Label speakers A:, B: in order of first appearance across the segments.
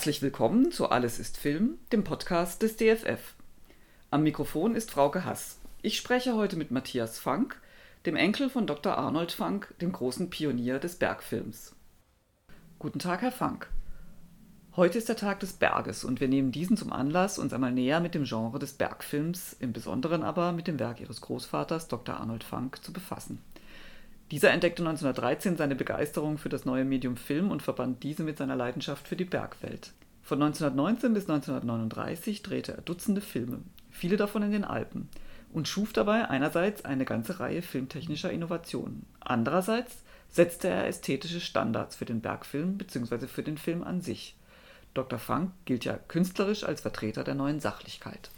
A: Herzlich willkommen zu Alles ist Film, dem Podcast des DFF. Am Mikrofon ist Frauke Hass. Ich spreche heute mit Matthias Fank, dem Enkel von Dr. Arnold Fank, dem großen Pionier des Bergfilms. Guten Tag, Herr Fank. Heute ist der Tag des Berges und wir nehmen diesen zum Anlass, uns einmal näher mit dem Genre des Bergfilms, im Besonderen aber mit dem Werk Ihres Großvaters Dr. Arnold Fank, zu befassen. Dieser entdeckte 1913 seine Begeisterung für das neue Medium Film und verband diese mit seiner Leidenschaft für die Bergwelt. Von 1919 bis 1939 drehte er Dutzende Filme, viele davon in den Alpen, und schuf dabei einerseits eine ganze Reihe filmtechnischer Innovationen. Andererseits setzte er ästhetische Standards für den Bergfilm bzw. für den Film an sich. Dr. Funk gilt ja künstlerisch als Vertreter der neuen Sachlichkeit.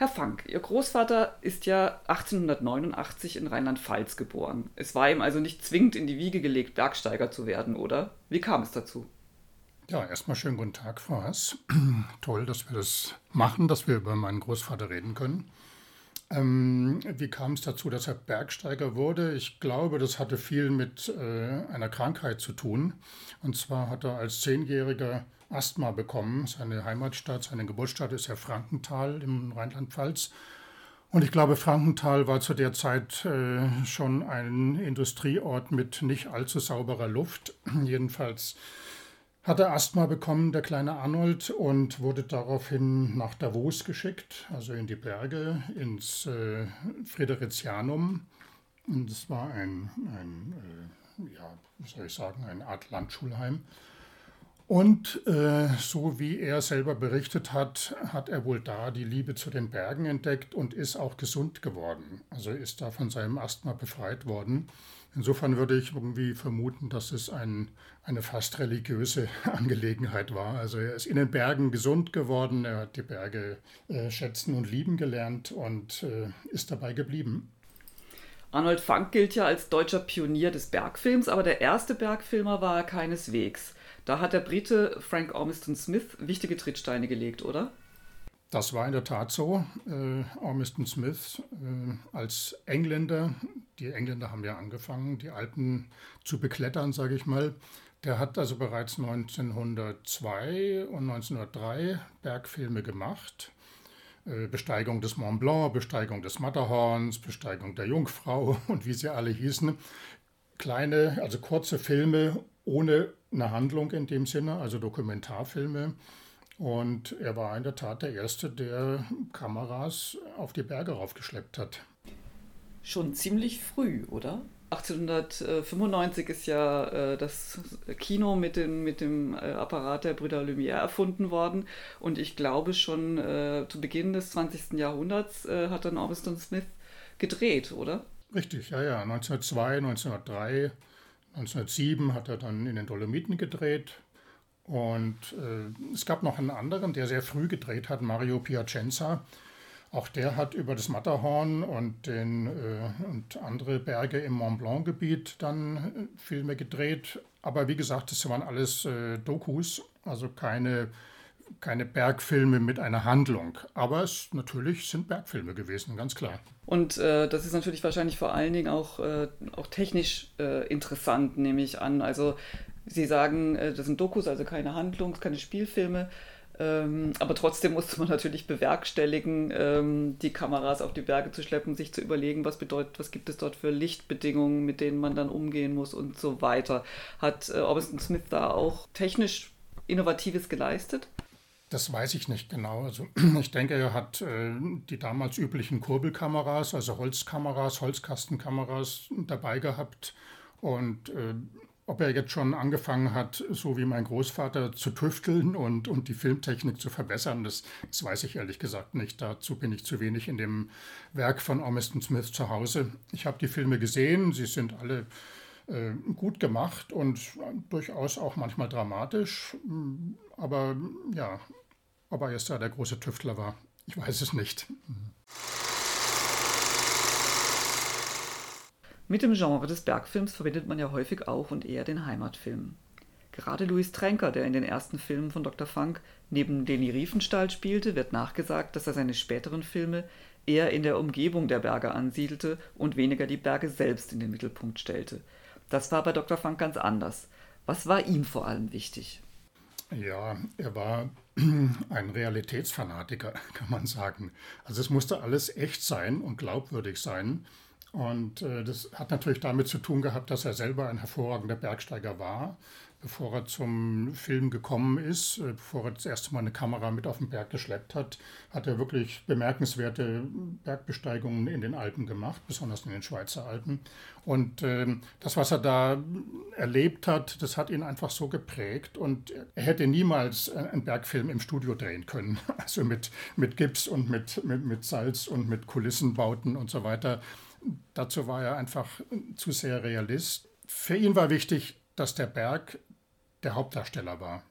A: Herr Funk, Ihr Großvater ist ja 1889 in Rheinland-Pfalz geboren. Es war ihm also nicht zwingend in die Wiege gelegt, Bergsteiger zu werden, oder? Wie kam es dazu?
B: Ja, erstmal schönen guten Tag, Frau Hass. Toll, dass wir das machen, dass wir über meinen Großvater reden können. Ähm, wie kam es dazu, dass er Bergsteiger wurde? Ich glaube, das hatte viel mit äh, einer Krankheit zu tun. Und zwar hat er als Zehnjähriger Asthma bekommen. Seine Heimatstadt, seine Geburtsstadt ist ja Frankenthal im Rheinland-Pfalz. Und ich glaube, Frankenthal war zu der Zeit äh, schon ein Industrieort mit nicht allzu sauberer Luft. Jedenfalls hat er Asthma bekommen, der kleine Arnold, und wurde daraufhin nach Davos geschickt, also in die Berge, ins äh, Friderizianum. Und es war ein, ein äh, ja, soll ich sagen, eine Art Landschulheim. Und äh, so wie er selber berichtet hat, hat er wohl da die Liebe zu den Bergen entdeckt und ist auch gesund geworden. Also ist da von seinem Asthma befreit worden. Insofern würde ich irgendwie vermuten, dass es ein, eine fast religiöse Angelegenheit war. Also er ist in den Bergen gesund geworden, er hat die Berge äh, schätzen und lieben gelernt und äh, ist dabei geblieben.
A: Arnold Funk gilt ja als deutscher Pionier des Bergfilms, aber der erste Bergfilmer war er keineswegs. Da hat der Brite Frank Ormiston Smith wichtige Trittsteine gelegt, oder?
B: Das war in der Tat so. Äh, Ormiston Smith äh, als Engländer, die Engländer haben ja angefangen, die Alpen zu beklettern, sage ich mal. Der hat also bereits 1902 und 1903 Bergfilme gemacht. Äh, Besteigung des Mont Blanc, Besteigung des Matterhorns, Besteigung der Jungfrau und wie sie alle hießen. Kleine, also kurze Filme ohne eine Handlung in dem Sinne, also Dokumentarfilme. Und er war in der Tat der Erste, der Kameras auf die Berge raufgeschleppt hat.
A: Schon ziemlich früh, oder? 1895 ist ja äh, das Kino mit, den, mit dem äh, Apparat der Brüder Lumière erfunden worden. Und ich glaube, schon äh, zu Beginn des 20. Jahrhunderts äh, hat dann Ormiston Smith gedreht, oder?
B: Richtig, ja, ja. 1902, 1903 1907 hat er dann in den Dolomiten gedreht. Und äh, es gab noch einen anderen, der sehr früh gedreht hat, Mario Piacenza. Auch der hat über das Matterhorn und, den, äh, und andere Berge im Mont Blanc-Gebiet dann äh, Filme gedreht. Aber wie gesagt, das waren alles äh, Dokus, also keine keine Bergfilme mit einer Handlung. Aber es natürlich sind Bergfilme gewesen, ganz klar.
A: Und äh, das ist natürlich wahrscheinlich vor allen Dingen auch, äh, auch technisch äh, interessant, nehme ich an. Also Sie sagen, äh, das sind Dokus, also keine Handlung, keine Spielfilme. Ähm, aber trotzdem musste man natürlich bewerkstelligen, ähm, die Kameras auf die Berge zu schleppen, sich zu überlegen, was bedeutet, was gibt es dort für Lichtbedingungen, mit denen man dann umgehen muss und so weiter. Hat äh, Orbison Smith da auch technisch Innovatives geleistet?
B: Das weiß ich nicht genau. Also ich denke, er hat äh, die damals üblichen Kurbelkameras, also Holzkameras, Holzkastenkameras dabei gehabt. Und äh, ob er jetzt schon angefangen hat, so wie mein Großvater, zu tüfteln und, und die Filmtechnik zu verbessern, das, das weiß ich ehrlich gesagt nicht. Dazu bin ich zu wenig in dem Werk von Ormiston Smith zu Hause. Ich habe die Filme gesehen, sie sind alle äh, gut gemacht und durchaus auch manchmal dramatisch. Aber ja, ob er jetzt da der große Tüftler war, ich weiß es nicht.
A: Mit dem Genre des Bergfilms verbindet man ja häufig auch und eher den Heimatfilm. Gerade Louis Tränker, der in den ersten Filmen von Dr. Funk neben Leni Riefenstahl spielte, wird nachgesagt, dass er seine späteren Filme eher in der Umgebung der Berge ansiedelte und weniger die Berge selbst in den Mittelpunkt stellte. Das war bei Dr. Funk ganz anders. Was war ihm vor allem wichtig?
B: Ja, er war ein Realitätsfanatiker, kann man sagen. Also es musste alles echt sein und glaubwürdig sein. Und äh, das hat natürlich damit zu tun gehabt, dass er selber ein hervorragender Bergsteiger war bevor er zum Film gekommen ist, äh, bevor er das erste Mal eine Kamera mit auf den Berg geschleppt hat, hat er wirklich bemerkenswerte Bergbesteigungen in den Alpen gemacht, besonders in den Schweizer Alpen. Und äh, das, was er da erlebt hat, das hat ihn einfach so geprägt. Und er hätte niemals einen Bergfilm im Studio drehen können. Also mit, mit Gips und mit, mit, mit Salz und mit Kulissenbauten und so weiter. Dazu war er einfach zu sehr Realist. Für ihn war wichtig, dass der Berg der Hauptdarsteller war.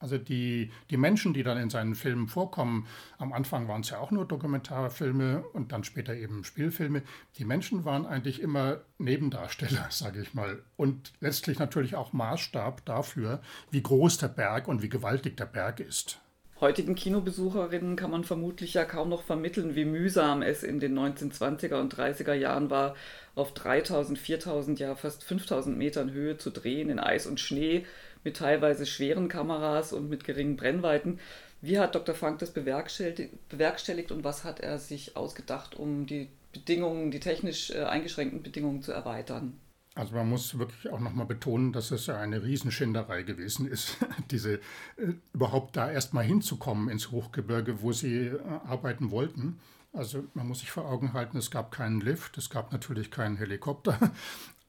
B: Also die, die Menschen, die dann in seinen Filmen vorkommen, am Anfang waren es ja auch nur Dokumentarfilme und dann später eben Spielfilme, die Menschen waren eigentlich immer Nebendarsteller, sage ich mal. Und letztlich natürlich auch Maßstab dafür, wie groß der Berg und wie gewaltig der Berg ist.
A: Heutigen Kinobesucherinnen kann man vermutlich ja kaum noch vermitteln, wie mühsam es in den 1920er und 30er Jahren war, auf 3000, 4000, ja fast 5000 Metern Höhe zu drehen in Eis und Schnee mit teilweise schweren Kameras und mit geringen Brennweiten. Wie hat Dr. Frank das bewerkstelligt und was hat er sich ausgedacht, um die Bedingungen, die technisch äh, eingeschränkten Bedingungen zu erweitern?
B: Also man muss wirklich auch nochmal betonen, dass es ja eine Riesenschinderei gewesen ist, diese äh, überhaupt da erstmal hinzukommen ins Hochgebirge, wo sie äh, arbeiten wollten. Also man muss sich vor Augen halten, es gab keinen Lift, es gab natürlich keinen Helikopter.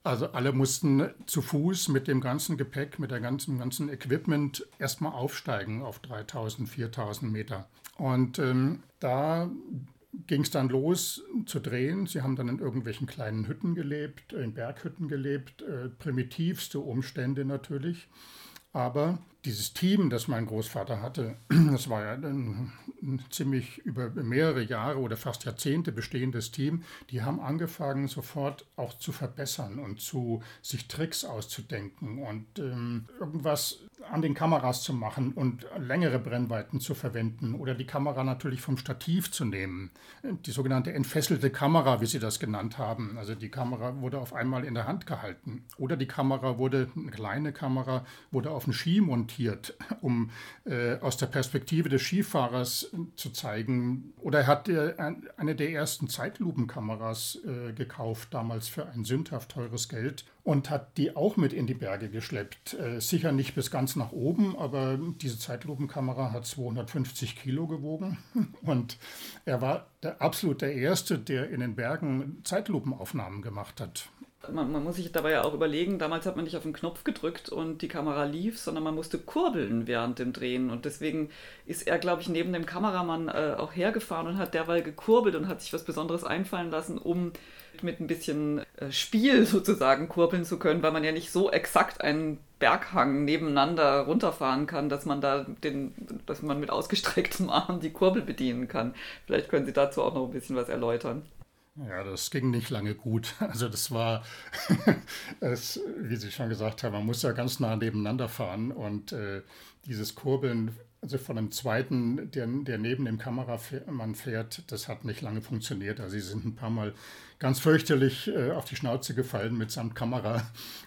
B: Also alle mussten zu Fuß mit dem ganzen Gepäck, mit dem ganzen, ganzen Equipment erstmal aufsteigen auf 3000, 4000 Meter. Und ähm, da ging es dann los zu drehen. Sie haben dann in irgendwelchen kleinen Hütten gelebt, in Berghütten gelebt, äh, primitivste Umstände natürlich. Aber dieses Team, das mein Großvater hatte, das war ja ein, ein, ziemlich über mehrere Jahre oder fast Jahrzehnte bestehendes Team, die haben angefangen sofort auch zu verbessern und zu sich Tricks auszudenken und ähm, irgendwas an den Kameras zu machen und längere Brennweiten zu verwenden oder die Kamera natürlich vom Stativ zu nehmen. Die sogenannte entfesselte Kamera, wie sie das genannt haben. Also die Kamera wurde auf einmal in der Hand gehalten. Oder die Kamera wurde, eine kleine Kamera, wurde auf den Ski montiert, um äh, aus der Perspektive des Skifahrers zu zeigen. Oder er hat äh, eine der ersten Zeitlupenkameras äh, gekauft, damals für ein sündhaft teures Geld und hat die auch mit in die Berge geschleppt. Äh, sicher nicht bis ganz nach oben, aber diese Zeitlupenkamera hat 250 Kilo gewogen und er war der, absolut der Erste, der in den Bergen Zeitlupenaufnahmen gemacht hat.
A: Man, man, muss sich dabei ja auch überlegen, damals hat man nicht auf den Knopf gedrückt und die Kamera lief, sondern man musste kurbeln während dem Drehen. Und deswegen ist er, glaube ich, neben dem Kameramann äh, auch hergefahren und hat derweil gekurbelt und hat sich was Besonderes einfallen lassen, um mit ein bisschen äh, Spiel sozusagen kurbeln zu können, weil man ja nicht so exakt einen Berghang nebeneinander runterfahren kann, dass man da den, dass man mit ausgestrecktem Arm die Kurbel bedienen kann. Vielleicht können Sie dazu auch noch ein bisschen was erläutern.
B: Ja, das ging nicht lange gut. Also das war, es, wie Sie schon gesagt haben, man muss ja ganz nah nebeneinander fahren und äh, dieses Kurbeln also von einem zweiten, der, der neben dem Kameramann fährt, das hat nicht lange funktioniert. Also sie sind ein paar Mal ganz fürchterlich äh, auf die Schnauze gefallen mitsamt Kamera.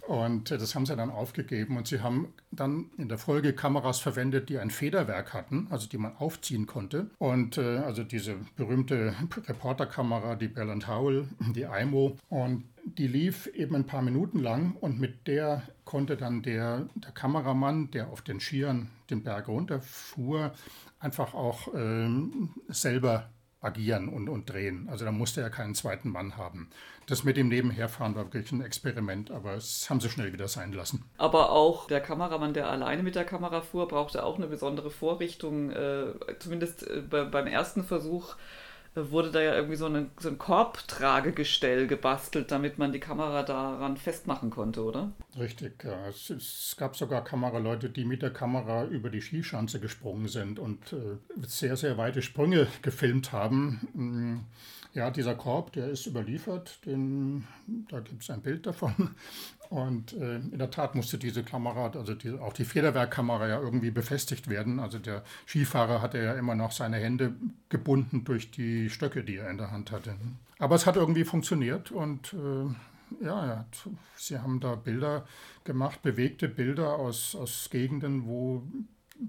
B: Und äh, das haben sie dann aufgegeben. Und sie haben dann in der Folge Kameras verwendet, die ein Federwerk hatten, also die man aufziehen konnte. Und äh, also diese berühmte Reporterkamera, die Bell Howell, die IMO. Und die lief eben ein paar Minuten lang und mit der konnte dann der, der Kameramann, der auf den Skiern den Berg runterfuhr, einfach auch ähm, selber agieren und, und drehen. Also da musste er keinen zweiten Mann haben. Das mit dem Nebenherfahren war wirklich ein Experiment, aber es haben sie schnell wieder sein lassen.
A: Aber auch der Kameramann, der alleine mit der Kamera fuhr, brauchte auch eine besondere Vorrichtung. Äh, zumindest äh, beim ersten Versuch wurde da ja irgendwie so, eine, so ein Korbtragegestell gebastelt, damit man die Kamera daran festmachen konnte, oder?
B: Richtig, ja. Es, es gab sogar Kameraleute, die mit der Kamera über die Skischanze gesprungen sind und äh, sehr, sehr weite Sprünge gefilmt haben. Ja, dieser Korb, der ist überliefert, den, da gibt es ein Bild davon. Und äh, in der Tat musste diese Kamera, also die, auch die Federwerkkamera ja irgendwie befestigt werden. Also der Skifahrer hatte ja immer noch seine Hände gebunden durch die Stöcke, die er in der Hand hatte. Aber es hat irgendwie funktioniert und äh, ja, sie haben da Bilder gemacht, bewegte Bilder aus, aus Gegenden, wo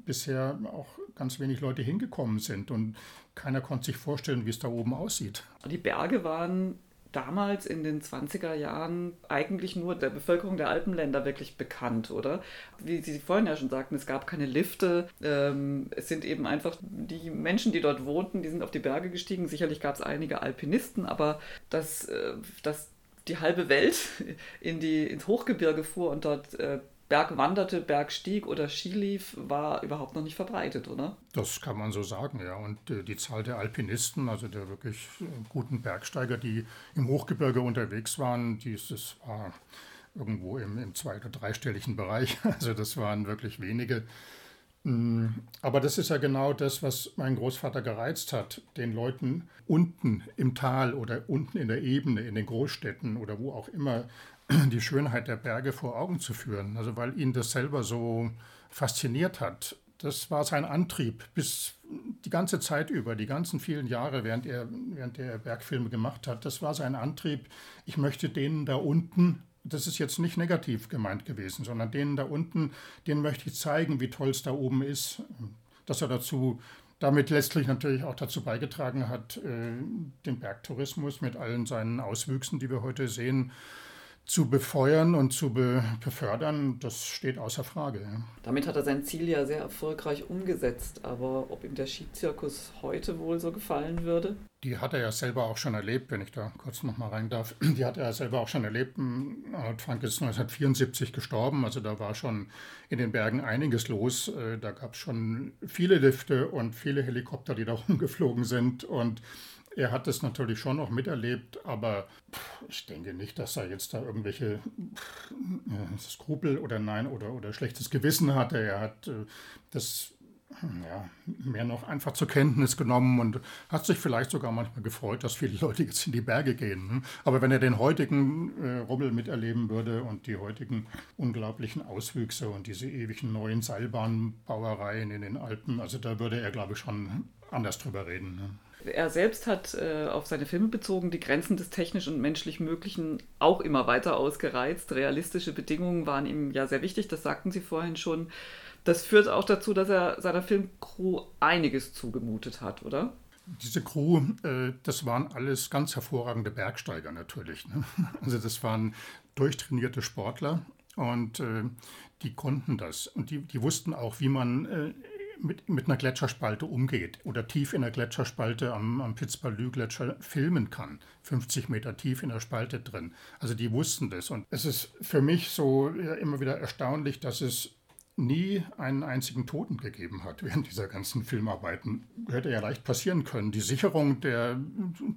B: bisher auch ganz wenig Leute hingekommen sind und keiner konnte sich vorstellen, wie es da oben aussieht.
A: Die Berge waren damals in den 20er Jahren eigentlich nur der Bevölkerung der Alpenländer wirklich bekannt, oder? Wie Sie vorhin ja schon sagten, es gab keine Lifte. Ähm, es sind eben einfach die Menschen, die dort wohnten, die sind auf die Berge gestiegen. Sicherlich gab es einige Alpinisten, aber dass, äh, dass die halbe Welt in die, ins Hochgebirge fuhr und dort äh, Berg wanderte, Berg stieg oder Ski lief, war überhaupt noch nicht verbreitet, oder?
B: Das kann man so sagen, ja. Und äh, die Zahl der Alpinisten, also der wirklich äh, guten Bergsteiger, die im Hochgebirge unterwegs waren, dies, das war irgendwo im, im zwei- oder dreistelligen Bereich. Also das waren wirklich wenige. Mm, aber das ist ja genau das, was mein Großvater gereizt hat, den Leuten unten im Tal oder unten in der Ebene, in den Großstädten oder wo auch immer die Schönheit der Berge vor Augen zu führen. Also weil ihn das selber so fasziniert hat. Das war sein Antrieb bis die ganze Zeit über, die ganzen vielen Jahre, während er, während er Bergfilme gemacht hat. Das war sein Antrieb. Ich möchte denen da unten, das ist jetzt nicht negativ gemeint gewesen, sondern denen da unten, denen möchte ich zeigen, wie toll es da oben ist. Dass er dazu damit letztlich natürlich auch dazu beigetragen hat, äh, den Bergtourismus mit allen seinen Auswüchsen, die wir heute sehen, zu befeuern und zu be befördern, das steht außer Frage.
A: Damit hat er sein Ziel ja sehr erfolgreich umgesetzt, aber ob ihm der Skizirkus heute wohl so gefallen würde?
B: Die hat er ja selber auch schon erlebt, wenn ich da kurz noch mal rein darf. Die hat er ja selber auch schon erlebt. Arnold Frank ist 1974 gestorben, also da war schon in den Bergen einiges los. Äh, da gab es schon viele Lifte und viele Helikopter, die da rumgeflogen sind und er hat es natürlich schon noch miterlebt, aber ich denke nicht, dass er jetzt da irgendwelche Skrupel oder nein oder, oder schlechtes Gewissen hatte. Er hat äh, das ja, mehr noch einfach zur Kenntnis genommen und hat sich vielleicht sogar manchmal gefreut, dass viele Leute jetzt in die Berge gehen. Ne? Aber wenn er den heutigen äh, Rummel miterleben würde und die heutigen unglaublichen Auswüchse und diese ewigen neuen Seilbahnbauereien in den Alpen, also da würde er, glaube ich, schon anders drüber reden. Ne?
A: Er selbst hat äh, auf seine Filme bezogen die Grenzen des technisch und menschlich Möglichen auch immer weiter ausgereizt. Realistische Bedingungen waren ihm ja sehr wichtig, das sagten Sie vorhin schon. Das führt auch dazu, dass er seiner Filmcrew einiges zugemutet hat, oder?
B: Diese Crew, äh, das waren alles ganz hervorragende Bergsteiger natürlich. Ne? Also das waren durchtrainierte Sportler und äh, die konnten das. Und die, die wussten auch, wie man äh, mit, mit einer Gletscherspalte umgeht oder tief in der Gletscherspalte am, am Pitzbalü-Gletscher filmen kann. 50 Meter tief in der Spalte drin. Also die wussten das. Und es ist für mich so immer wieder erstaunlich, dass es nie einen einzigen Toten gegeben hat während dieser ganzen Filmarbeiten. Hätte ja leicht passieren können. Die Sicherung der,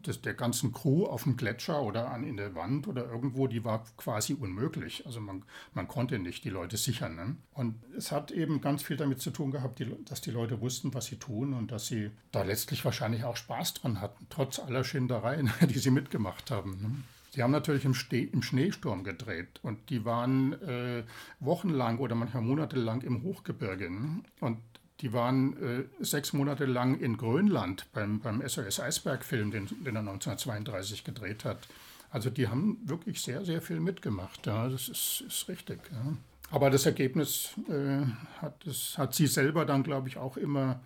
B: des, der ganzen Crew auf dem Gletscher oder an, in der Wand oder irgendwo, die war quasi unmöglich. Also man, man konnte nicht die Leute sichern. Ne? Und es hat eben ganz viel damit zu tun gehabt, die, dass die Leute wussten, was sie tun und dass sie da letztlich wahrscheinlich auch Spaß dran hatten, trotz aller Schindereien, die sie mitgemacht haben. Ne? Die haben natürlich im, Ste im Schneesturm gedreht und die waren äh, wochenlang oder manchmal monatelang im Hochgebirge. Ne? Und die waren äh, sechs Monate lang in Grönland beim, beim SOS Eisberg-Film, den, den er 1932 gedreht hat. Also die haben wirklich sehr, sehr viel mitgemacht. Ja, das ist, ist richtig. Ja. Aber das Ergebnis äh, hat, das hat sie selber dann, glaube ich, auch immer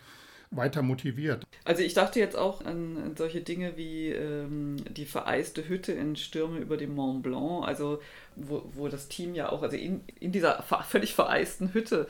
B: weiter motiviert.
A: Also ich dachte jetzt auch an, solche Dinge wie ähm, die vereiste Hütte in Stürme über dem Mont Blanc, also wo, wo das Team ja auch, also in, in dieser völlig vereisten Hütte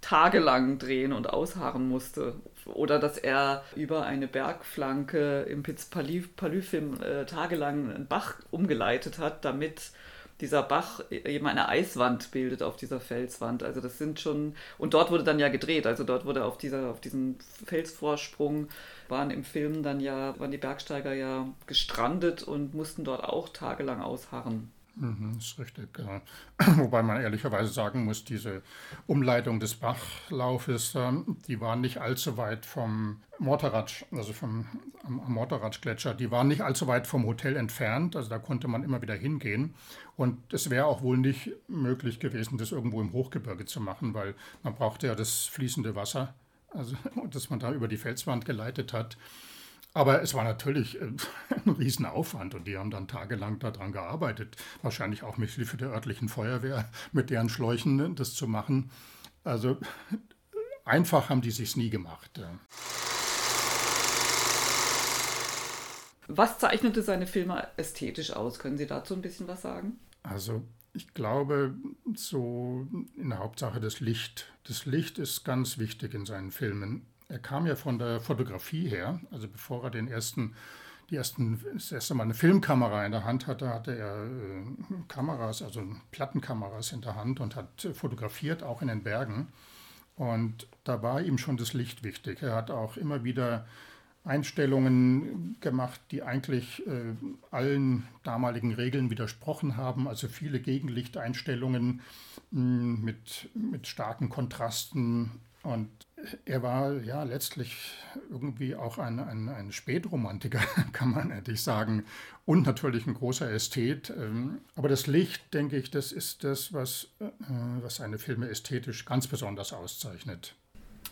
A: tagelang drehen und ausharren musste. Oder dass er über eine Bergflanke im Piz-Palü-Film äh, tagelang einen Bach umgeleitet hat, damit dieser Bach eben eine Eiswand bildet auf dieser Felswand. Also das sind schon, und dort wurde dann ja gedreht, also dort wurde auf dieser, auf diesem Felsvorsprung waren im Film dann ja, waren die Bergsteiger ja gestrandet und mussten dort auch tagelang ausharren.
B: Mhm, ist richtig. Ja. Wobei man ehrlicherweise sagen muss, diese Umleitung des Bachlaufes, ähm, die war nicht allzu weit vom Morteratsch, also vom am, Morteratsch-Gletscher, die waren nicht allzu weit vom Hotel entfernt. Also da konnte man immer wieder hingehen. Und es wäre auch wohl nicht möglich gewesen, das irgendwo im Hochgebirge zu machen, weil man brauchte ja das fließende Wasser, also das man da über die Felswand geleitet hat. Aber es war natürlich äh, ein Riesenaufwand und die haben dann tagelang daran gearbeitet. Wahrscheinlich auch mit Hilfe der örtlichen Feuerwehr, mit deren Schläuchen das zu machen. Also einfach haben die sich nie gemacht.
A: Was zeichnete seine Filme ästhetisch aus? Können Sie dazu ein bisschen was sagen?
B: Also ich glaube, so in der Hauptsache das Licht. Das Licht ist ganz wichtig in seinen Filmen. Er kam ja von der Fotografie her, also bevor er den ersten, die ersten, das erste Mal eine Filmkamera in der Hand hatte, hatte er äh, Kameras, also Plattenkameras in der Hand und hat fotografiert, auch in den Bergen. Und da war ihm schon das Licht wichtig. Er hat auch immer wieder Einstellungen gemacht, die eigentlich äh, allen damaligen Regeln widersprochen haben. Also viele Gegenlichteinstellungen hm, mit, mit starken Kontrasten. Und er war ja letztlich irgendwie auch ein, ein, ein Spätromantiker, kann man endlich sagen. Und natürlich ein großer Ästhet. Ähm, aber das Licht, denke ich, das ist das, was, äh, was seine Filme ästhetisch ganz besonders auszeichnet.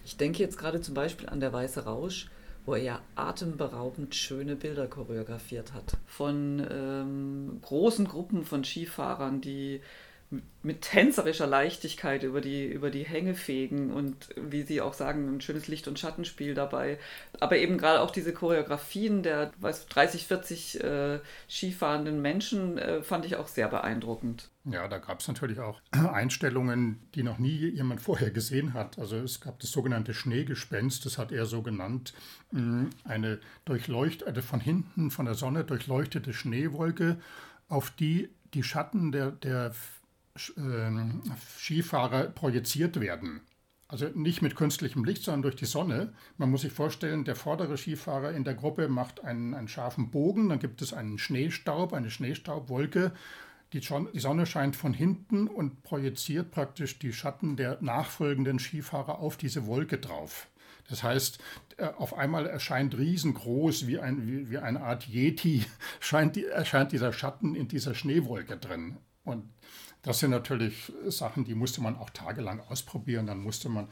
A: Ich denke jetzt gerade zum Beispiel an Der Weiße Rausch wo er ja atemberaubend schöne Bilder choreografiert hat. Von ähm, großen Gruppen von Skifahrern, die mit tänzerischer Leichtigkeit über die, über die Hänge fegen und wie Sie auch sagen, ein schönes Licht- und Schattenspiel dabei. Aber eben gerade auch diese Choreografien der weiß, 30, 40 äh, skifahrenden Menschen äh, fand ich auch sehr beeindruckend.
B: Ja, da gab es natürlich auch Einstellungen, die noch nie jemand vorher gesehen hat. Also es gab das sogenannte Schneegespenst, das hat er so genannt, mm, eine durchleuchtete, von hinten von der Sonne durchleuchtete Schneewolke, auf die die Schatten der, der Skifahrer projiziert werden. Also nicht mit künstlichem Licht, sondern durch die Sonne. Man muss sich vorstellen, der vordere Skifahrer in der Gruppe macht einen, einen scharfen Bogen, dann gibt es einen Schneestaub, eine Schneestaubwolke. Die, Sonne scheint von hinten und projiziert praktisch die Schatten der nachfolgenden Skifahrer auf diese Wolke drauf. Das heißt, äh, auf einmal erscheint riesengroß wie, ein, wie, wie eine Art Yeti, scheint erscheint dieser Schatten in dieser Schneewolke drin. Und das sind natürlich Sachen, die musste man auch tagelang ausprobieren. Dann musste man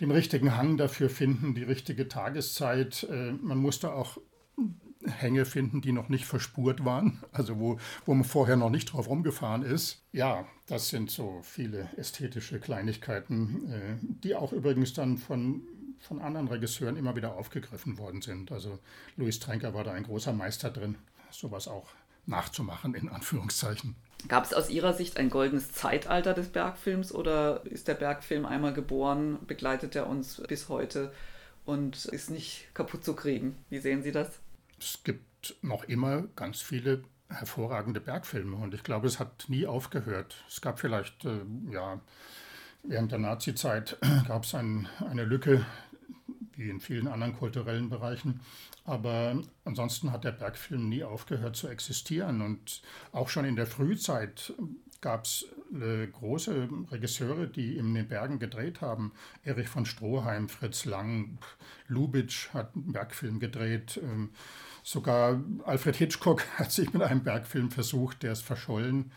B: den richtigen Hang dafür finden, die richtige Tageszeit. Äh, man musste auch Hänge finden, die noch nicht verspurt waren, also wo, wo man vorher noch nicht drauf rumgefahren ist. Ja, das sind so viele ästhetische Kleinigkeiten, äh, die auch übrigens dann von, von anderen Regisseuren immer wieder aufgegriffen worden sind. Also Louis Trenker war da ein großer Meister drin, sowas auch nachzumachen, in Anführungszeichen.
A: Gab es aus Ihrer Sicht ein goldenes Zeitalter des Bergfilms oder ist der Bergfilm einmal geboren, begleitet er uns bis heute und ist nicht kaputt zu kriegen? Wie sehen Sie das?
B: Es gibt noch immer ganz viele hervorragende Bergfilme und ich glaube, es hat nie aufgehört. Es gab vielleicht, äh, ja, während der Nazizeit gab es ein, eine Lücke, wie in vielen anderen kulturellen Bereichen. Aber ansonsten hat der Bergfilm nie aufgehört zu existieren. Und auch schon in der Frühzeit gab es äh, große Regisseure, die in den Bergen gedreht haben. Erich von Stroheim, Fritz Lang, Lubitsch hat einen Bergfilm gedreht. Ähm, sogar Alfred Hitchcock hat sich mit einem Bergfilm versucht, der ist verschollen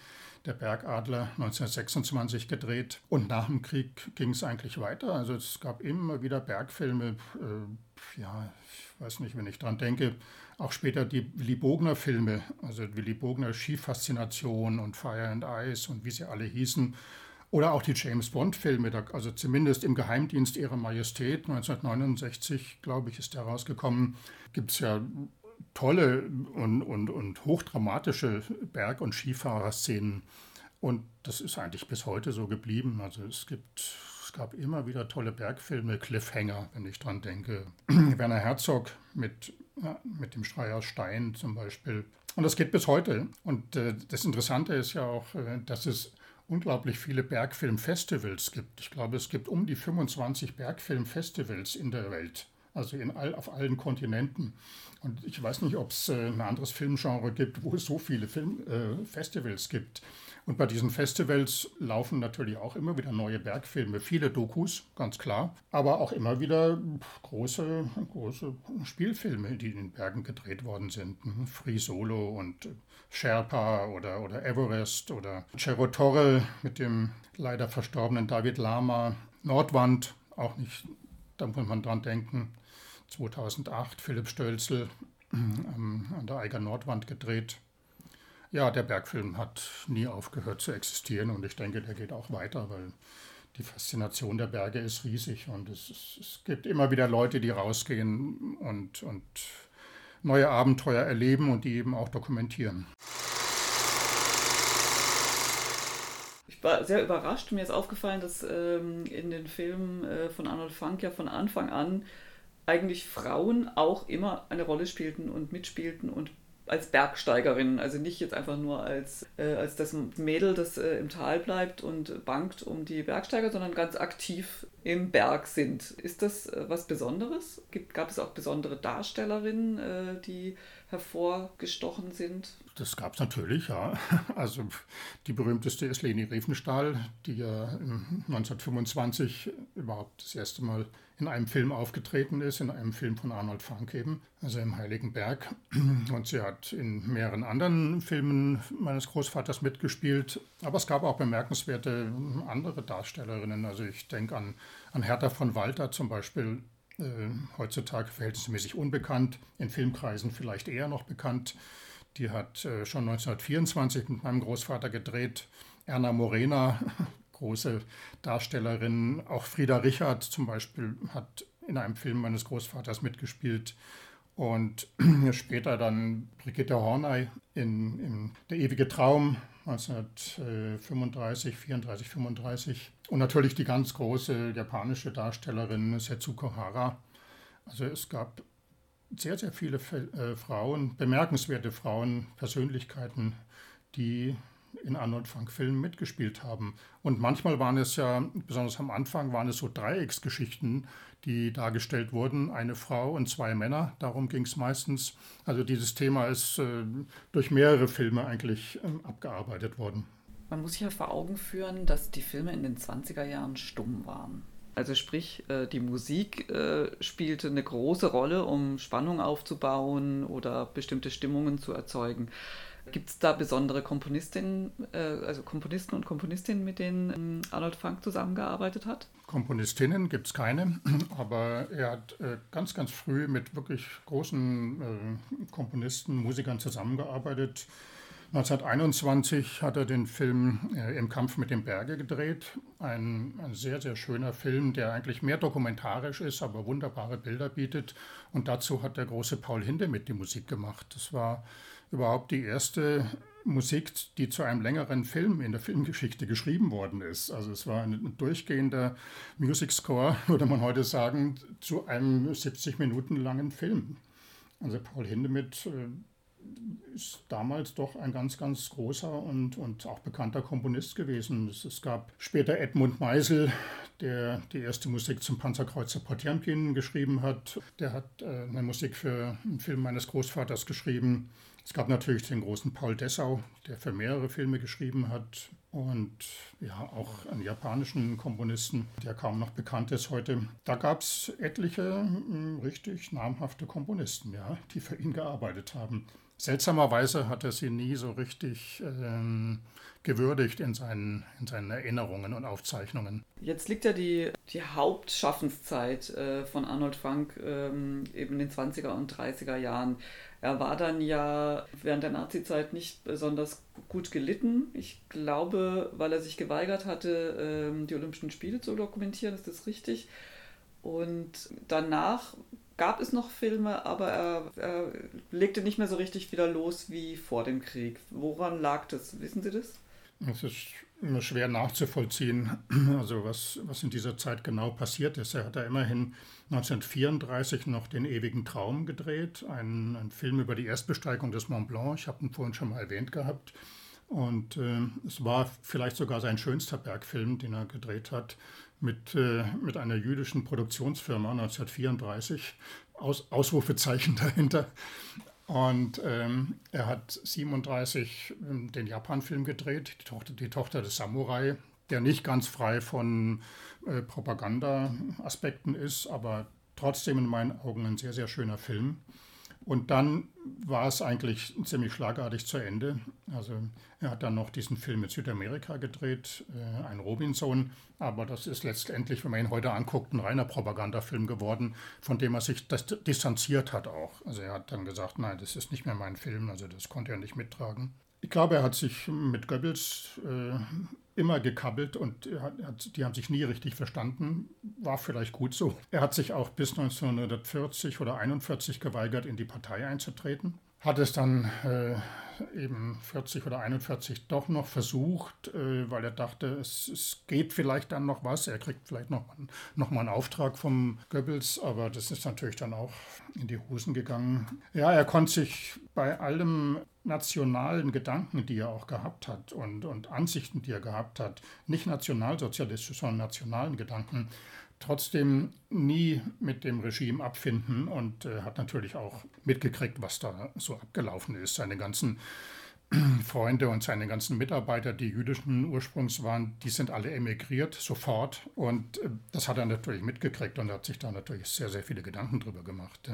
B: der Bergadler 1926 gedreht. Und nach dem Krieg ging es eigentlich weiter. Also es gab immer wieder Bergfilme. Äh, ja, ich weiß nicht, wenn ich dran denke, auch später die Willy Bogner Filme, also Willy Bogner Skifaszination und Fire and Ice und wie sie alle hießen. Oder auch die James Bond-Filme, also zumindest im Geheimdienst Ihrer Majestät, 1969, glaube ich, ist der rausgekommen. Gibt es ja tolle und, und, und hochdramatische Berg- und Skifahrerszenen. Und das ist eigentlich bis heute so geblieben. Also es gibt, es gab immer wieder tolle Bergfilme, Cliffhanger, wenn ich dran denke. Werner Herzog mit, ja, mit dem Schreier Stein zum Beispiel. Und das geht bis heute. Und äh, das Interessante ist ja auch, äh, dass es unglaublich viele Bergfilmfestivals gibt. Ich glaube, es gibt um die 25 Bergfilmfestivals in der Welt also in all, auf allen Kontinenten. Und ich weiß nicht, ob es äh, ein anderes Filmgenre gibt, wo es so viele Film, äh, gibt. Und bei diesen Festivals laufen natürlich auch immer wieder neue Bergfilme, viele Dokus, ganz klar, aber auch immer wieder große, große Spielfilme, die in den Bergen gedreht worden sind. Mhm. Free Solo und Sherpa oder, oder Everest oder Cerro Torre mit dem leider verstorbenen David Lama, Nordwand, auch nicht, da muss man dran denken. 2008 Philipp Stölzel an der Eiger Nordwand gedreht. Ja, der Bergfilm hat nie aufgehört zu existieren und ich denke, der geht auch weiter, weil die Faszination der Berge ist riesig und es, es, es gibt immer wieder Leute, die rausgehen und, und neue Abenteuer erleben und die eben auch dokumentieren.
A: Ich war sehr überrascht. Mir ist aufgefallen, dass ähm, in den Filmen äh, von Arnold Funk ja von Anfang an eigentlich Frauen auch immer eine Rolle spielten und mitspielten und als Bergsteigerin, also nicht jetzt einfach nur als, äh, als das Mädel, das äh, im Tal bleibt und bangt um die Bergsteiger, sondern ganz aktiv im Berg sind. Ist das äh, was Besonderes? Gibt, gab es auch besondere Darstellerinnen, äh, die hervorgestochen sind?
B: Das gab es natürlich, ja. Also die berühmteste ist Leni Riefenstahl, die ja 1925 überhaupt das erste Mal in einem Film aufgetreten ist, in einem Film von Arnold Funk eben, also im Heiligen Berg. Und sie hat in mehreren anderen Filmen meines Großvaters mitgespielt. Aber es gab auch bemerkenswerte andere Darstellerinnen. Also ich denke an, an Hertha von Walter zum Beispiel, äh, heutzutage verhältnismäßig unbekannt, in Filmkreisen vielleicht eher noch bekannt. Die hat äh, schon 1924 mit meinem Großvater gedreht. Erna Morena, große Darstellerin. Auch Frieda Richard zum Beispiel hat in einem Film meines Großvaters mitgespielt. Und später dann Brigitte Horney in, in Der ewige Traum 1935, 34, 35. Und natürlich die ganz große japanische Darstellerin Setsuko Hara. Also es gab sehr, sehr viele äh, Frauen, bemerkenswerte Frauen, Persönlichkeiten, die in Arnold Funk Filmen mitgespielt haben. Und manchmal waren es ja, besonders am Anfang, waren es so Dreiecksgeschichten, die dargestellt wurden. Eine Frau und zwei Männer, darum ging es meistens. Also dieses Thema ist äh, durch mehrere Filme eigentlich äh, abgearbeitet worden.
A: Man muss sich ja vor Augen führen, dass die Filme in den 20er Jahren stumm waren. Also sprich, äh, die Musik äh, spielte eine große Rolle, um Spannung aufzubauen oder bestimmte Stimmungen zu erzeugen. Gibt es da besondere Komponistinnen, äh, also Komponisten und Komponistinnen, mit denen ähm, Arnold Funk zusammengearbeitet hat?
B: Komponistinnen gibt es keine, aber er hat ganz, ganz früh mit wirklich großen Komponisten, Musikern zusammengearbeitet. 1921 hat er den Film äh, Im Kampf mit dem Berge gedreht. Ein, ein, sehr, sehr schöner Film, der eigentlich mehr dokumentarisch ist, aber wunderbare Bilder bietet. Und dazu hat der große Paul Hindemith die Musik gemacht. Das war überhaupt die erste Musik, die zu einem längeren Film in der Filmgeschichte geschrieben worden ist. Also es war ein durchgehender Music Score, würde man heute sagen, zu einem 70 Minuten langen Film. Also Paul Hindemith äh, ist damals doch ein ganz, ganz großer und, und auch bekannter Komponist gewesen. Es, gab später Edmund Meisel, der die erste Musik zum Panzerkreuzer Potemkin geschrieben hat. Der hat äh, eine Musik für einen Film meines Großvaters geschrieben. Es gab natürlich den großen Paul Dessau, der für mehrere Filme geschrieben hat. Und ja, auch einen japanischen Komponisten, der kaum noch bekannt ist heute. Da gab es etliche hm, richtig namhafte Komponisten, ja, die für ihn gearbeitet haben. Seltsamerweise hat er sie nie so richtig ähm, gewürdigt in seinen, in seinen Erinnerungen und Aufzeichnungen.
A: Jetzt liegt ja die, die Hauptschaffenszeit äh, von Arnold Frank ähm, eben in den 20er und 30er Jahren. Er war dann ja während der Nazizeit nicht besonders gut gelitten. Ich glaube, weil er sich geweigert hatte, ähm, die Olympischen Spiele zu dokumentieren, ist das richtig. Und danach gab es noch Filme, aber er, er, legte nicht mehr so richtig wieder los wie vor dem Krieg. Woran lag das? Wissen Sie das?
B: Es ist immer schwer nachzuvollziehen, also was, was in dieser Zeit genau passiert ist. Er hat da immerhin 1934 noch den ewigen Traum gedreht, einen, einen Film über die Erstbesteigung des Mont Blanc. Ich habe ihn vorhin schon mal erwähnt gehabt. Und äh, es war vielleicht sogar sein schönster Bergfilm, den er gedreht hat mit, äh, mit einer jüdischen Produktionsfirma 1934. Aus, Ausrufezeichen dahinter. Und ähm, er hat 37 ähm, den Japan-Film gedreht, die Tochter, die Tochter des Samurai, der nicht ganz frei von äh, Propaganda-Aspekten ist, aber trotzdem in meinen Augen ein sehr, sehr schöner Film. Und dann war es eigentlich ziemlich schlagartig zu Ende. Also er hat dann noch diesen Film mit Südamerika gedreht, äh, ein Robinson, aber das ist letztendlich, wenn man ihn heute anguckt, ein reiner Propagandafilm geworden, von dem er sich distanziert hat auch. Also er hat dann gesagt, nein, das ist nicht mehr mein Film, also das konnte er nicht mittragen. Ich glaube, er hat sich mit Goebbels äh, immer gekabbelt und hat, die haben sich nie richtig verstanden. War vielleicht gut so. Er hat sich auch bis 1940 oder 1941 geweigert, in die Partei einzutreten. Hat es dann äh, eben 40 oder 41 doch noch versucht, äh, weil er dachte, es, es, geht vielleicht dann noch was. Er kriegt vielleicht noch, noch mal einen Auftrag vom Goebbels, aber das ist natürlich dann auch in die Hosen gegangen. Ja, er konnte sich bei allem nationalen Gedanken, die er auch gehabt hat und, und Ansichten, die er gehabt hat, nicht nationalsozialistisch, sondern nationalen Gedanken, trotzdem nie mit dem Regime abfinden und äh, hat natürlich auch mitgekriegt, was da so abgelaufen ist. Seine ganzen Freunde und seine ganzen Mitarbeiter, die jüdischen Ursprungs waren, die sind alle emigriert sofort. Und äh, das hat er natürlich mitgekriegt und hat sich da natürlich sehr, sehr viele Gedanken drüber gemacht.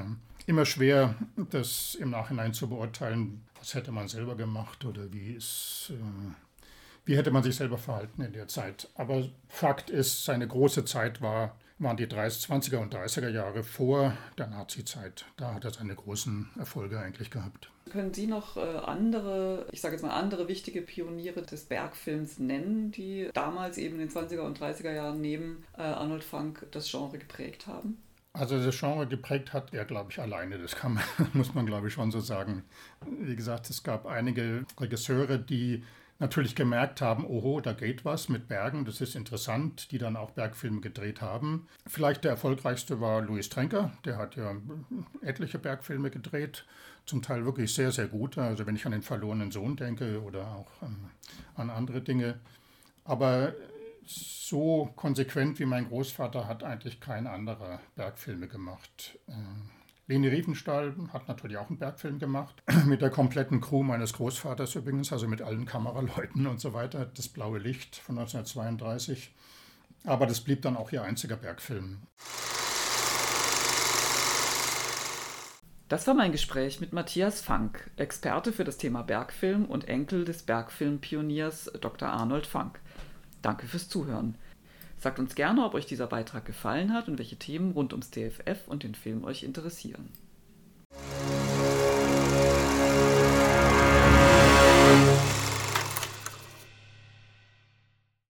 B: Immer schwer, das im Nachhinein zu beurteilen, was hätte man selber gemacht oder wie ist. Äh, wie hätte man sich selber verhalten in der Zeit. Aber Fakt ist, seine große Zeit war, waren die 30, 20er und 30er Jahre vor der Nazi-Zeit. Da hat er seine großen Erfolge eigentlich gehabt.
A: Können Sie noch äh, andere, ich sage jetzt mal andere wichtige Pioniere des Bergfilms nennen, die damals eben in den 20er und 30er Jahren neben äh, Arnold Funk das Genre geprägt haben?
B: Also das Genre geprägt hat er, glaube ich, alleine. Das kann man, muss man, glaube ich, schon so sagen. Wie gesagt, es gab einige Regisseure, die natürlich gemerkt haben, oho, da geht was mit Bergen, das ist interessant, die dann auch Bergfilme gedreht haben. Vielleicht der erfolgreichste war Louis Trenker, der hat ja etliche Bergfilme gedreht, zum Teil wirklich sehr, sehr gut. Also wenn ich an den verlorenen Sohn denke oder auch ähm, an andere Dinge. Aber so konsequent wie mein Großvater hat eigentlich kein anderer Bergfilme gemacht. Ähm, Leni Riefenstahl hat natürlich auch einen Bergfilm gemacht, mit der kompletten Crew meines Großvaters übrigens, also mit allen Kameraleuten und so weiter. Das blaue Licht von 1932. Aber das blieb dann auch ihr einziger Bergfilm.
A: Das war mein Gespräch mit Matthias Fank, Experte für das Thema Bergfilm und Enkel des Bergfilmpioniers Dr. Arnold Fank. Danke fürs Zuhören. Sagt uns gerne, ob euch dieser Beitrag gefallen hat und welche Themen rund ums DFF und den Film euch interessieren.